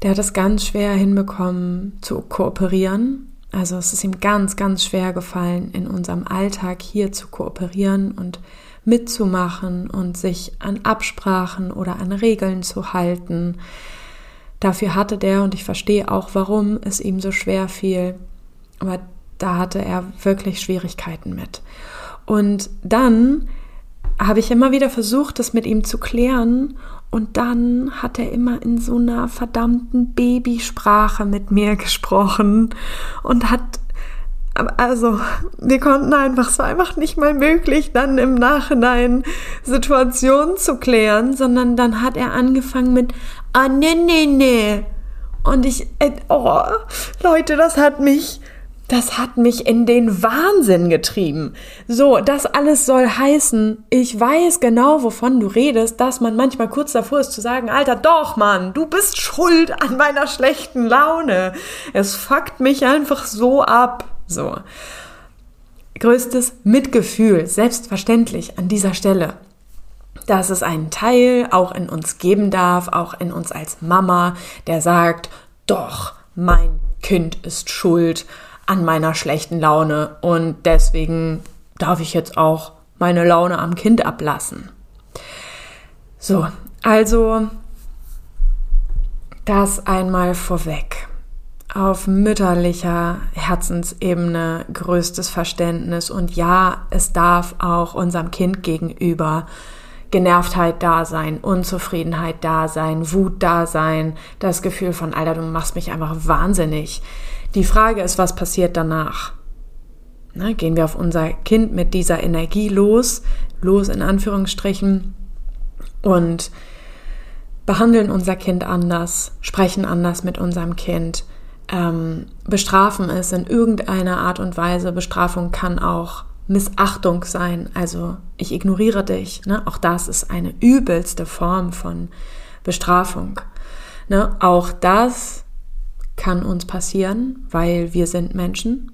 der hat es ganz schwer hinbekommen zu kooperieren. Also es ist ihm ganz, ganz schwer gefallen, in unserem Alltag hier zu kooperieren und mitzumachen und sich an Absprachen oder an Regeln zu halten. Dafür hatte der, und ich verstehe auch, warum es ihm so schwer fiel, aber da hatte er wirklich Schwierigkeiten mit. Und dann habe ich immer wieder versucht, das mit ihm zu klären und dann hat er immer in so einer verdammten Babysprache mit mir gesprochen und hat, also wir konnten einfach, es war einfach nicht mal möglich, dann im Nachhinein Situationen zu klären, sondern dann hat er angefangen mit, ah, nee, nee, nee. Und ich, äh, oh, Leute, das hat mich das hat mich in den Wahnsinn getrieben. So, das alles soll heißen, ich weiß genau, wovon du redest, dass man manchmal kurz davor ist zu sagen, Alter, doch, Mann, du bist schuld an meiner schlechten Laune. Es fuckt mich einfach so ab. So. Größtes Mitgefühl, selbstverständlich an dieser Stelle. Dass es einen Teil auch in uns geben darf, auch in uns als Mama, der sagt, doch, mein Kind ist schuld an meiner schlechten Laune und deswegen darf ich jetzt auch meine Laune am Kind ablassen. So, also das einmal vorweg. Auf mütterlicher Herzensebene größtes Verständnis und ja, es darf auch unserem Kind gegenüber Genervtheit da sein, Unzufriedenheit da sein, Wut da sein, das Gefühl von, Alter, du machst mich einfach wahnsinnig. Die Frage ist, was passiert danach? Na, gehen wir auf unser Kind mit dieser Energie los, los in Anführungsstrichen, und behandeln unser Kind anders, sprechen anders mit unserem Kind, ähm, bestrafen es in irgendeiner Art und Weise. Bestrafung kann auch Missachtung sein, also ich ignoriere dich. Ne? Auch das ist eine übelste Form von Bestrafung. Ne? Auch das kann uns passieren, weil wir sind Menschen.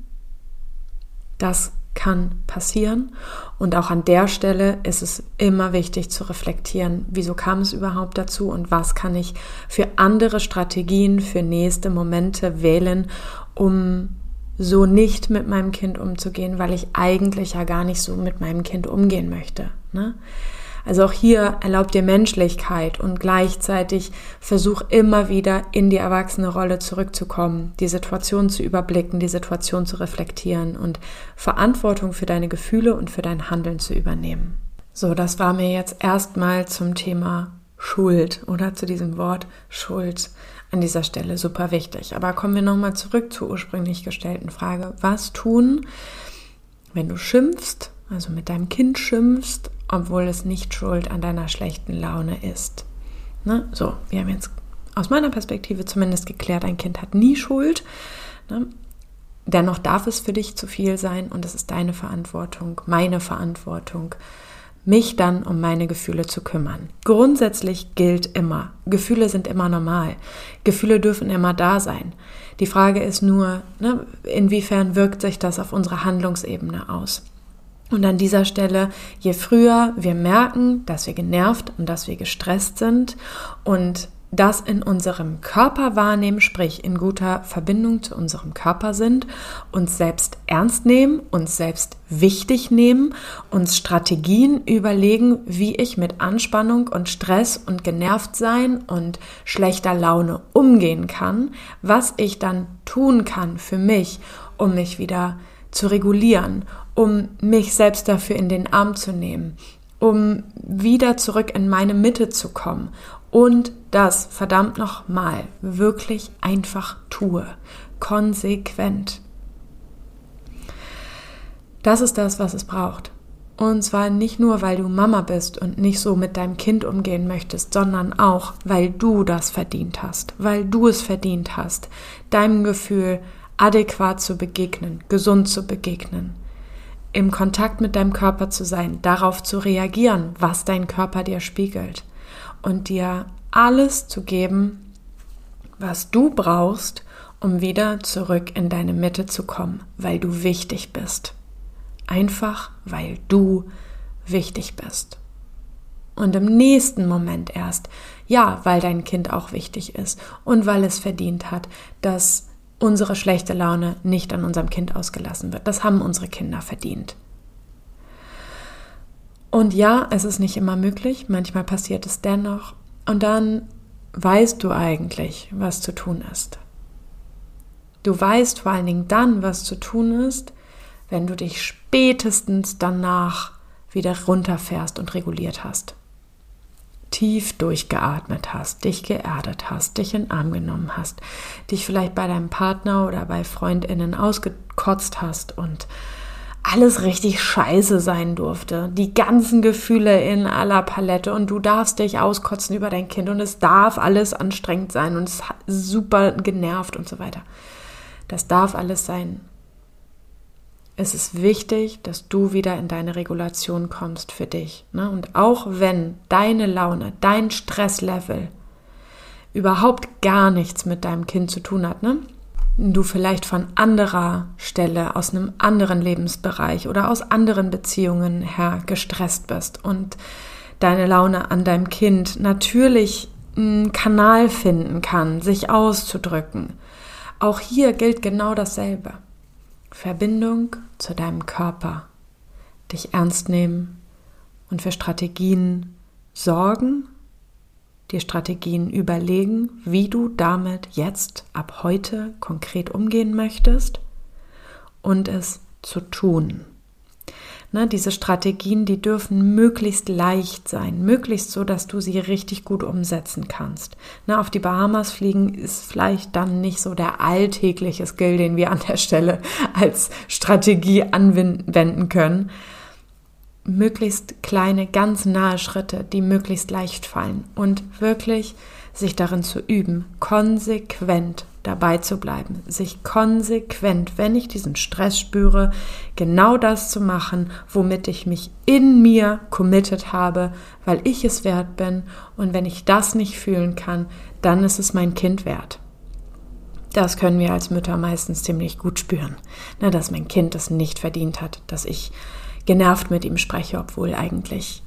Das kann passieren. Und auch an der Stelle ist es immer wichtig zu reflektieren, wieso kam es überhaupt dazu und was kann ich für andere Strategien, für nächste Momente wählen, um so nicht mit meinem Kind umzugehen, weil ich eigentlich ja gar nicht so mit meinem Kind umgehen möchte. Ne? Also auch hier erlaubt dir Menschlichkeit und gleichzeitig versuch immer wieder in die erwachsene Rolle zurückzukommen, die Situation zu überblicken, die Situation zu reflektieren und Verantwortung für deine Gefühle und für dein Handeln zu übernehmen. So, das war mir jetzt erstmal zum Thema Schuld oder zu diesem Wort Schuld an dieser Stelle super wichtig. Aber kommen wir nochmal zurück zur ursprünglich gestellten Frage. Was tun, wenn du schimpfst, also mit deinem Kind schimpfst obwohl es nicht schuld an deiner schlechten Laune ist. Ne? So, wir haben jetzt aus meiner Perspektive zumindest geklärt, ein Kind hat nie Schuld. Ne? Dennoch darf es für dich zu viel sein und es ist deine Verantwortung, meine Verantwortung, mich dann um meine Gefühle zu kümmern. Grundsätzlich gilt immer, Gefühle sind immer normal. Gefühle dürfen immer da sein. Die Frage ist nur, ne, inwiefern wirkt sich das auf unsere Handlungsebene aus? Und an dieser Stelle, je früher wir merken, dass wir genervt und dass wir gestresst sind und das in unserem Körper wahrnehmen, sprich in guter Verbindung zu unserem Körper sind, uns selbst ernst nehmen, uns selbst wichtig nehmen, uns Strategien überlegen, wie ich mit Anspannung und Stress und genervt sein und schlechter Laune umgehen kann, was ich dann tun kann für mich, um mich wieder zu regulieren, um mich selbst dafür in den Arm zu nehmen, um wieder zurück in meine Mitte zu kommen und das verdammt nochmal wirklich einfach tue, konsequent. Das ist das, was es braucht. Und zwar nicht nur, weil du Mama bist und nicht so mit deinem Kind umgehen möchtest, sondern auch, weil du das verdient hast, weil du es verdient hast, deinem Gefühl adäquat zu begegnen, gesund zu begegnen, im Kontakt mit deinem Körper zu sein, darauf zu reagieren, was dein Körper dir spiegelt und dir alles zu geben, was du brauchst, um wieder zurück in deine Mitte zu kommen, weil du wichtig bist. Einfach weil du wichtig bist. Und im nächsten Moment erst, ja, weil dein Kind auch wichtig ist und weil es verdient hat, dass unsere schlechte Laune nicht an unserem Kind ausgelassen wird. Das haben unsere Kinder verdient. Und ja, es ist nicht immer möglich, manchmal passiert es dennoch. Und dann weißt du eigentlich, was zu tun ist. Du weißt vor allen Dingen dann, was zu tun ist, wenn du dich spätestens danach wieder runterfährst und reguliert hast. Tief durchgeatmet hast, dich geerdet hast, dich in Arm genommen hast, dich vielleicht bei deinem Partner oder bei Freundinnen ausgekotzt hast und alles richtig scheiße sein durfte. Die ganzen Gefühle in aller Palette und du darfst dich auskotzen über dein Kind und es darf alles anstrengend sein und es super genervt und so weiter. Das darf alles sein. Es ist wichtig, dass du wieder in deine Regulation kommst für dich. Ne? Und auch wenn deine Laune, dein Stresslevel überhaupt gar nichts mit deinem Kind zu tun hat, ne? du vielleicht von anderer Stelle, aus einem anderen Lebensbereich oder aus anderen Beziehungen her gestresst bist und deine Laune an deinem Kind natürlich einen Kanal finden kann, sich auszudrücken. Auch hier gilt genau dasselbe. Verbindung zu deinem Körper, dich ernst nehmen und für Strategien sorgen dir Strategien überlegen, wie du damit jetzt ab heute konkret umgehen möchtest und es zu tun. Ne, diese Strategien, die dürfen möglichst leicht sein, möglichst so, dass du sie richtig gut umsetzen kannst. Ne, auf die Bahamas fliegen ist vielleicht dann nicht so der alltägliche Skill, den wir an der Stelle als Strategie anwenden können, möglichst kleine, ganz nahe Schritte, die möglichst leicht fallen und wirklich sich darin zu üben, konsequent dabei zu bleiben, sich konsequent, wenn ich diesen Stress spüre, genau das zu machen, womit ich mich in mir committed habe, weil ich es wert bin und wenn ich das nicht fühlen kann, dann ist es mein Kind wert. Das können wir als Mütter meistens ziemlich gut spüren, ne, dass mein Kind es nicht verdient hat, dass ich genervt mit ihm spreche, obwohl eigentlich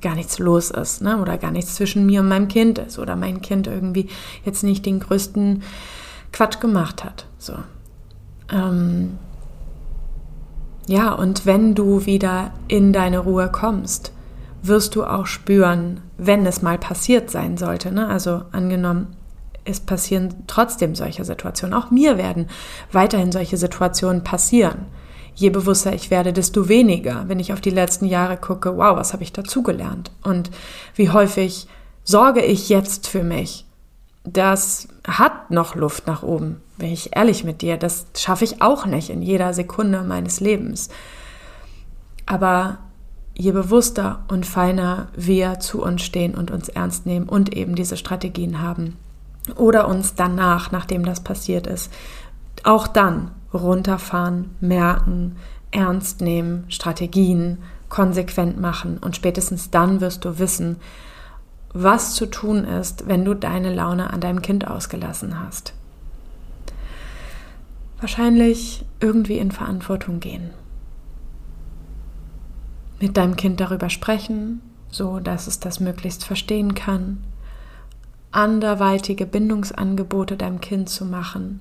gar nichts los ist ne? oder gar nichts zwischen mir und meinem Kind ist oder mein Kind irgendwie jetzt nicht den größten Quatsch gemacht hat. So. Ähm ja, und wenn du wieder in deine Ruhe kommst, wirst du auch spüren, wenn es mal passiert sein sollte. Ne? Also angenommen, es passieren trotzdem solche Situationen. Auch mir werden weiterhin solche Situationen passieren je bewusster ich werde, desto weniger. Wenn ich auf die letzten Jahre gucke, wow, was habe ich dazugelernt? Und wie häufig sorge ich jetzt für mich? Das hat noch Luft nach oben, bin ich ehrlich mit dir. Das schaffe ich auch nicht in jeder Sekunde meines Lebens. Aber je bewusster und feiner wir zu uns stehen und uns ernst nehmen und eben diese Strategien haben oder uns danach, nachdem das passiert ist, auch dann runterfahren, merken, ernst nehmen, Strategien konsequent machen und spätestens dann wirst du wissen, was zu tun ist, wenn du deine Laune an deinem Kind ausgelassen hast. Wahrscheinlich irgendwie in Verantwortung gehen. Mit deinem Kind darüber sprechen, so dass es das möglichst verstehen kann. anderweitige Bindungsangebote deinem Kind zu machen.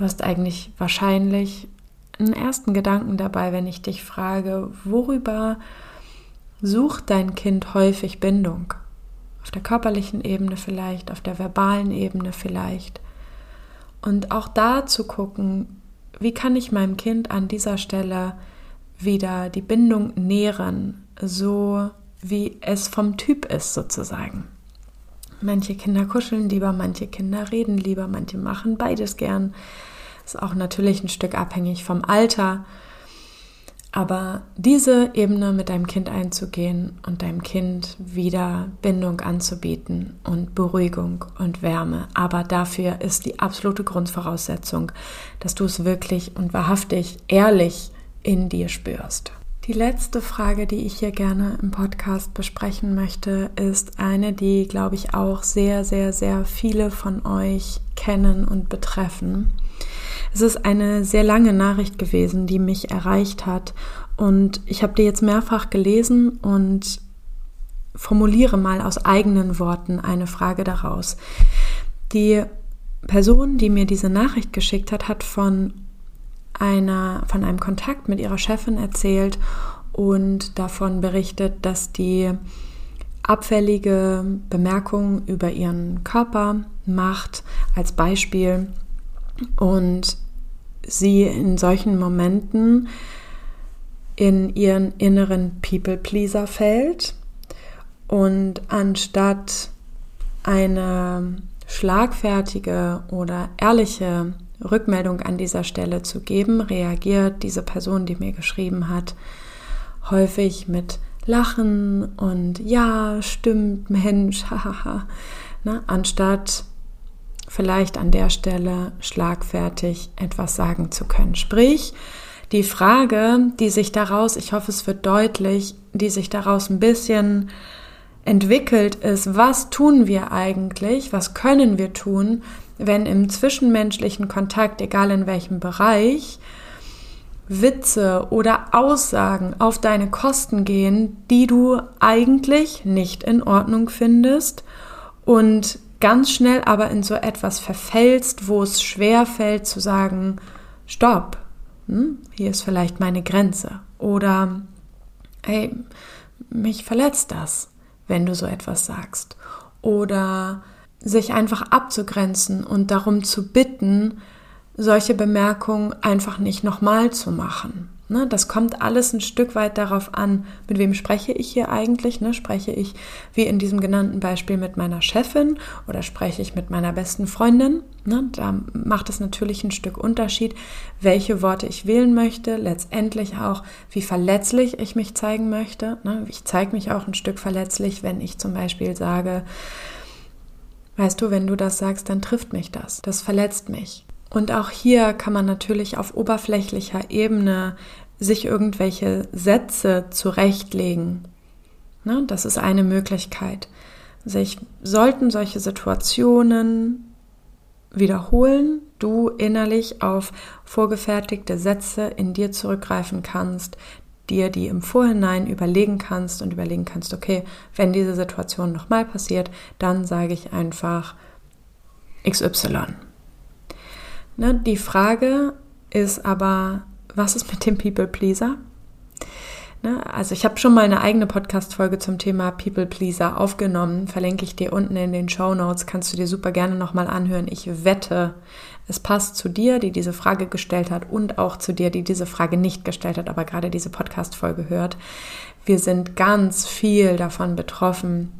Du hast eigentlich wahrscheinlich einen ersten Gedanken dabei, wenn ich dich frage, worüber sucht dein Kind häufig Bindung? Auf der körperlichen Ebene vielleicht, auf der verbalen Ebene vielleicht. Und auch da zu gucken, wie kann ich meinem Kind an dieser Stelle wieder die Bindung nähren, so wie es vom Typ ist sozusagen. Manche Kinder kuscheln lieber, manche Kinder reden lieber, manche machen beides gern. Ist auch natürlich ein Stück abhängig vom Alter. Aber diese Ebene mit deinem Kind einzugehen und deinem Kind wieder Bindung anzubieten und Beruhigung und Wärme. Aber dafür ist die absolute Grundvoraussetzung, dass du es wirklich und wahrhaftig ehrlich in dir spürst. Die letzte Frage, die ich hier gerne im Podcast besprechen möchte, ist eine, die, glaube ich, auch sehr, sehr, sehr viele von euch kennen und betreffen. Es ist eine sehr lange Nachricht gewesen, die mich erreicht hat. Und ich habe die jetzt mehrfach gelesen und formuliere mal aus eigenen Worten eine Frage daraus. Die Person, die mir diese Nachricht geschickt hat, hat von einer, von einem Kontakt mit ihrer Chefin erzählt und davon berichtet, dass die abfällige Bemerkungen über ihren Körper macht als Beispiel und sie in solchen Momenten in ihren inneren People-Pleaser fällt und anstatt eine schlagfertige oder ehrliche Rückmeldung an dieser Stelle zu geben, reagiert diese Person, die mir geschrieben hat, häufig mit Lachen und ja, stimmt, Mensch, hahaha, ne, anstatt vielleicht an der Stelle schlagfertig etwas sagen zu können. Sprich, die Frage, die sich daraus, ich hoffe, es wird deutlich, die sich daraus ein bisschen entwickelt, ist, was tun wir eigentlich, was können wir tun, wenn im zwischenmenschlichen Kontakt, egal in welchem Bereich, Witze oder Aussagen auf deine Kosten gehen, die du eigentlich nicht in Ordnung findest und ganz schnell aber in so etwas verfällst, wo es schwer fällt zu sagen, stopp, hm, hier ist vielleicht meine Grenze. Oder, hey, mich verletzt das, wenn du so etwas sagst. Oder sich einfach abzugrenzen und darum zu bitten, solche Bemerkungen einfach nicht nochmal zu machen. Ne, das kommt alles ein Stück weit darauf an, mit wem spreche ich hier eigentlich. Ne? Spreche ich, wie in diesem genannten Beispiel, mit meiner Chefin oder spreche ich mit meiner besten Freundin? Ne? Da macht es natürlich ein Stück Unterschied, welche Worte ich wählen möchte. Letztendlich auch, wie verletzlich ich mich zeigen möchte. Ne? Ich zeige mich auch ein Stück verletzlich, wenn ich zum Beispiel sage, weißt du, wenn du das sagst, dann trifft mich das. Das verletzt mich. Und auch hier kann man natürlich auf oberflächlicher Ebene sich irgendwelche Sätze zurechtlegen. Ne, das ist eine Möglichkeit. Sich sollten solche Situationen wiederholen, du innerlich auf vorgefertigte Sätze in dir zurückgreifen kannst, dir die im Vorhinein überlegen kannst und überlegen kannst, okay, wenn diese Situation nochmal passiert, dann sage ich einfach XY. Ne, die Frage ist aber, was ist mit dem People Pleaser? Ne, also ich habe schon mal eine eigene Podcast-Folge zum Thema People Pleaser aufgenommen. Verlinke ich dir unten in den Show Notes. Kannst du dir super gerne nochmal anhören. Ich wette, es passt zu dir, die diese Frage gestellt hat und auch zu dir, die diese Frage nicht gestellt hat, aber gerade diese Podcast-Folge hört. Wir sind ganz viel davon betroffen,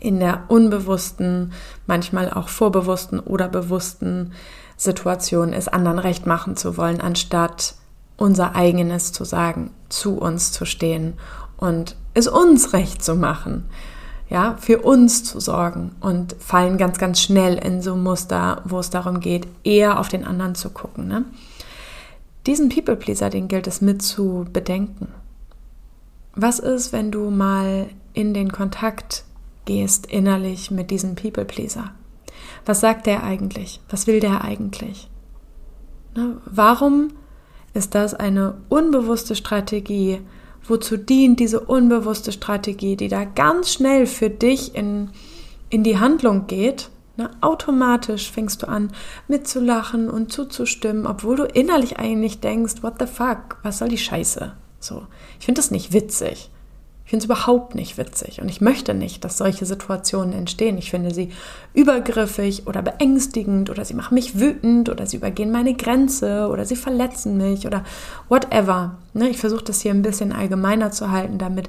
in der unbewussten, manchmal auch vorbewussten oder bewussten Situation es anderen recht machen zu wollen, anstatt unser eigenes zu sagen, zu uns zu stehen und es uns recht zu machen, ja, für uns zu sorgen und fallen ganz, ganz schnell in so Muster, wo es darum geht, eher auf den anderen zu gucken. Ne? Diesen People-Pleaser, den gilt es mit zu bedenken. Was ist, wenn du mal in den Kontakt gehst innerlich mit diesem People-Pleaser? Was sagt der eigentlich? Was will der eigentlich? Ne? Warum ist das eine unbewusste Strategie? Wozu dient diese unbewusste Strategie, die da ganz schnell für dich in in die Handlung geht, ne, automatisch fängst du an mitzulachen und zuzustimmen, obwohl du innerlich eigentlich denkst, what the fuck, was soll die Scheiße? So, ich finde das nicht witzig. Ich finde es überhaupt nicht witzig und ich möchte nicht, dass solche Situationen entstehen. Ich finde sie übergriffig oder beängstigend oder sie machen mich wütend oder sie übergehen meine Grenze oder sie verletzen mich oder whatever. Ne, ich versuche das hier ein bisschen allgemeiner zu halten, damit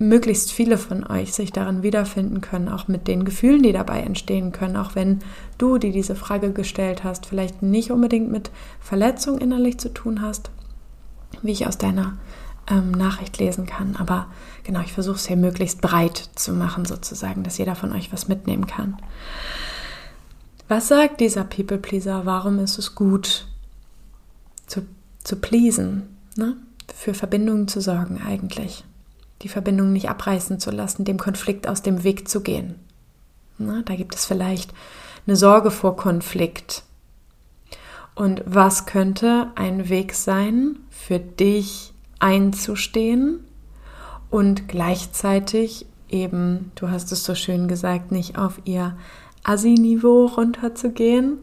möglichst viele von euch sich darin wiederfinden können, auch mit den Gefühlen, die dabei entstehen können, auch wenn du, die diese Frage gestellt hast, vielleicht nicht unbedingt mit Verletzung innerlich zu tun hast, wie ich aus deiner ähm, Nachricht lesen kann. Aber genau, ich versuche es hier möglichst breit zu machen, sozusagen, dass jeder von euch was mitnehmen kann. Was sagt dieser People Pleaser? Warum ist es gut zu, zu pleasen? Ne? Für Verbindungen zu sorgen eigentlich. Die Verbindung nicht abreißen zu lassen, dem Konflikt aus dem Weg zu gehen. Ne? Da gibt es vielleicht eine Sorge vor Konflikt. Und was könnte ein Weg sein für dich, einzustehen und gleichzeitig eben, du hast es so schön gesagt, nicht auf ihr Assi-Niveau runterzugehen,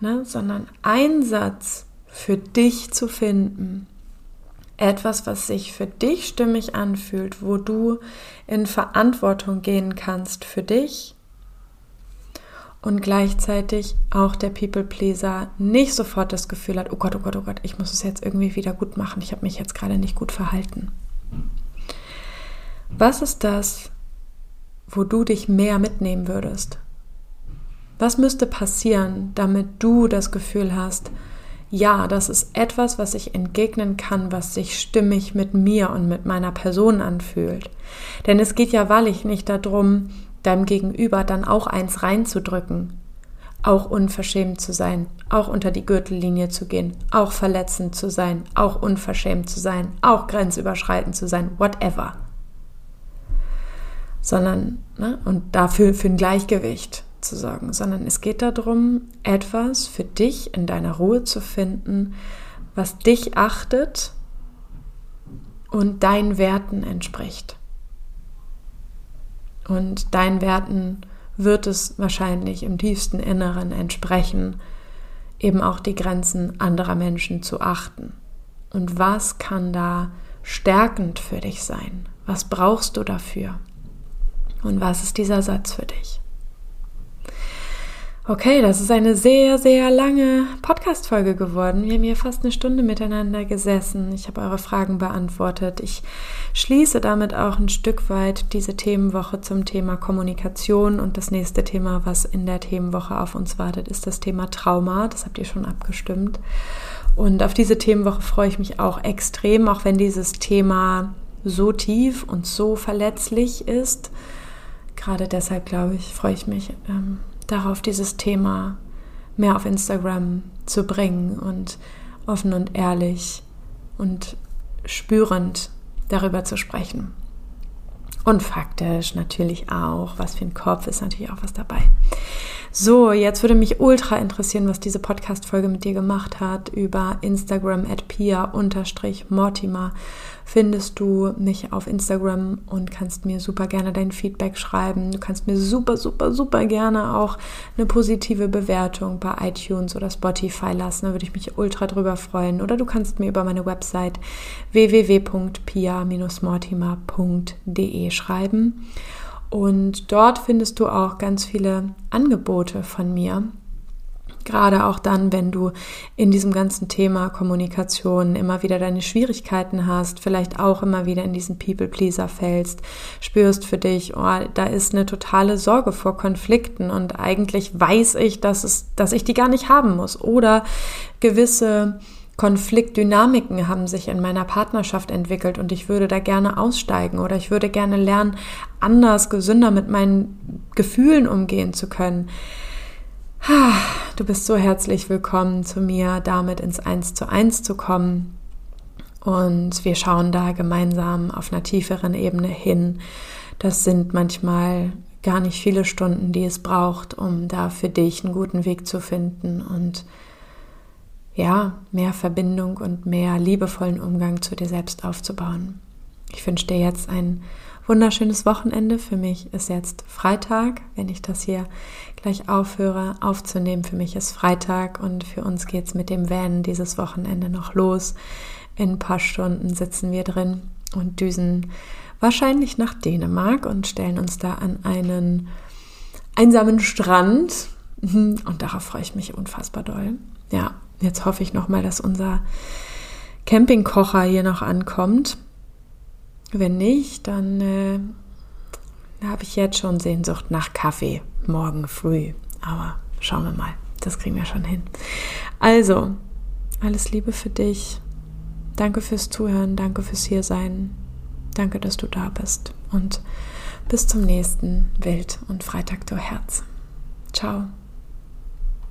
ne, sondern einen Satz für dich zu finden. Etwas, was sich für dich stimmig anfühlt, wo du in Verantwortung gehen kannst für dich und gleichzeitig auch der People Pleaser nicht sofort das Gefühl hat, oh Gott, oh Gott, oh Gott, ich muss es jetzt irgendwie wieder gut machen, ich habe mich jetzt gerade nicht gut verhalten. Was ist das, wo du dich mehr mitnehmen würdest? Was müsste passieren, damit du das Gefühl hast, ja, das ist etwas, was ich entgegnen kann, was sich stimmig mit mir und mit meiner Person anfühlt. Denn es geht ja wahrlich nicht darum, deinem Gegenüber dann auch eins reinzudrücken, auch unverschämt zu sein, auch unter die Gürtellinie zu gehen, auch verletzend zu sein, auch unverschämt zu sein, auch grenzüberschreitend zu sein, whatever. Sondern, ne, und dafür für ein Gleichgewicht zu sorgen, sondern es geht darum, etwas für dich in deiner Ruhe zu finden, was dich achtet und deinen Werten entspricht. Und deinen Werten wird es wahrscheinlich im tiefsten Inneren entsprechen, eben auch die Grenzen anderer Menschen zu achten. Und was kann da stärkend für dich sein? Was brauchst du dafür? Und was ist dieser Satz für dich? Okay, das ist eine sehr, sehr lange Podcast-Folge geworden. Wir haben hier fast eine Stunde miteinander gesessen. Ich habe eure Fragen beantwortet. Ich schließe damit auch ein Stück weit diese Themenwoche zum Thema Kommunikation. Und das nächste Thema, was in der Themenwoche auf uns wartet, ist das Thema Trauma. Das habt ihr schon abgestimmt. Und auf diese Themenwoche freue ich mich auch extrem, auch wenn dieses Thema so tief und so verletzlich ist. Gerade deshalb, glaube ich, freue ich mich. Ähm, darauf, dieses Thema mehr auf Instagram zu bringen und offen und ehrlich und spürend darüber zu sprechen. Und faktisch natürlich auch, was für ein Kopf ist natürlich auch was dabei. So, jetzt würde mich ultra interessieren, was diese Podcast-Folge mit dir gemacht hat. Über Instagram at pia-mortimer findest du mich auf Instagram und kannst mir super gerne dein Feedback schreiben. Du kannst mir super, super, super gerne auch eine positive Bewertung bei iTunes oder Spotify lassen. Da würde ich mich ultra drüber freuen. Oder du kannst mir über meine Website www.pia-mortimer.de schreiben. Und dort findest du auch ganz viele Angebote von mir. Gerade auch dann, wenn du in diesem ganzen Thema Kommunikation immer wieder deine Schwierigkeiten hast, vielleicht auch immer wieder in diesen People-Pleaser fällst, spürst für dich, oh, da ist eine totale Sorge vor Konflikten und eigentlich weiß ich, dass, es, dass ich die gar nicht haben muss. Oder gewisse Konfliktdynamiken haben sich in meiner Partnerschaft entwickelt und ich würde da gerne aussteigen oder ich würde gerne lernen, anders, gesünder mit meinen Gefühlen umgehen zu können. Du bist so herzlich willkommen zu mir, damit ins Eins zu eins zu kommen. Und wir schauen da gemeinsam auf einer tieferen Ebene hin. Das sind manchmal gar nicht viele Stunden, die es braucht, um da für dich einen guten Weg zu finden und ja, mehr Verbindung und mehr liebevollen Umgang zu dir selbst aufzubauen. Ich wünsche dir jetzt einen wunderschönes Wochenende. Für mich ist jetzt Freitag, wenn ich das hier gleich aufhöre aufzunehmen. Für mich ist Freitag und für uns geht es mit dem Van dieses Wochenende noch los. In ein paar Stunden sitzen wir drin und düsen wahrscheinlich nach Dänemark und stellen uns da an einen einsamen Strand. Und darauf freue ich mich unfassbar doll. Ja, jetzt hoffe ich nochmal, dass unser Campingkocher hier noch ankommt. Wenn nicht, dann äh, habe ich jetzt schon Sehnsucht nach Kaffee morgen früh. Aber schauen wir mal, das kriegen wir schon hin. Also, alles Liebe für dich. Danke fürs Zuhören, danke fürs Hiersein. Danke, dass du da bist. Und bis zum nächsten Wild und Freitag, du Herz. Ciao.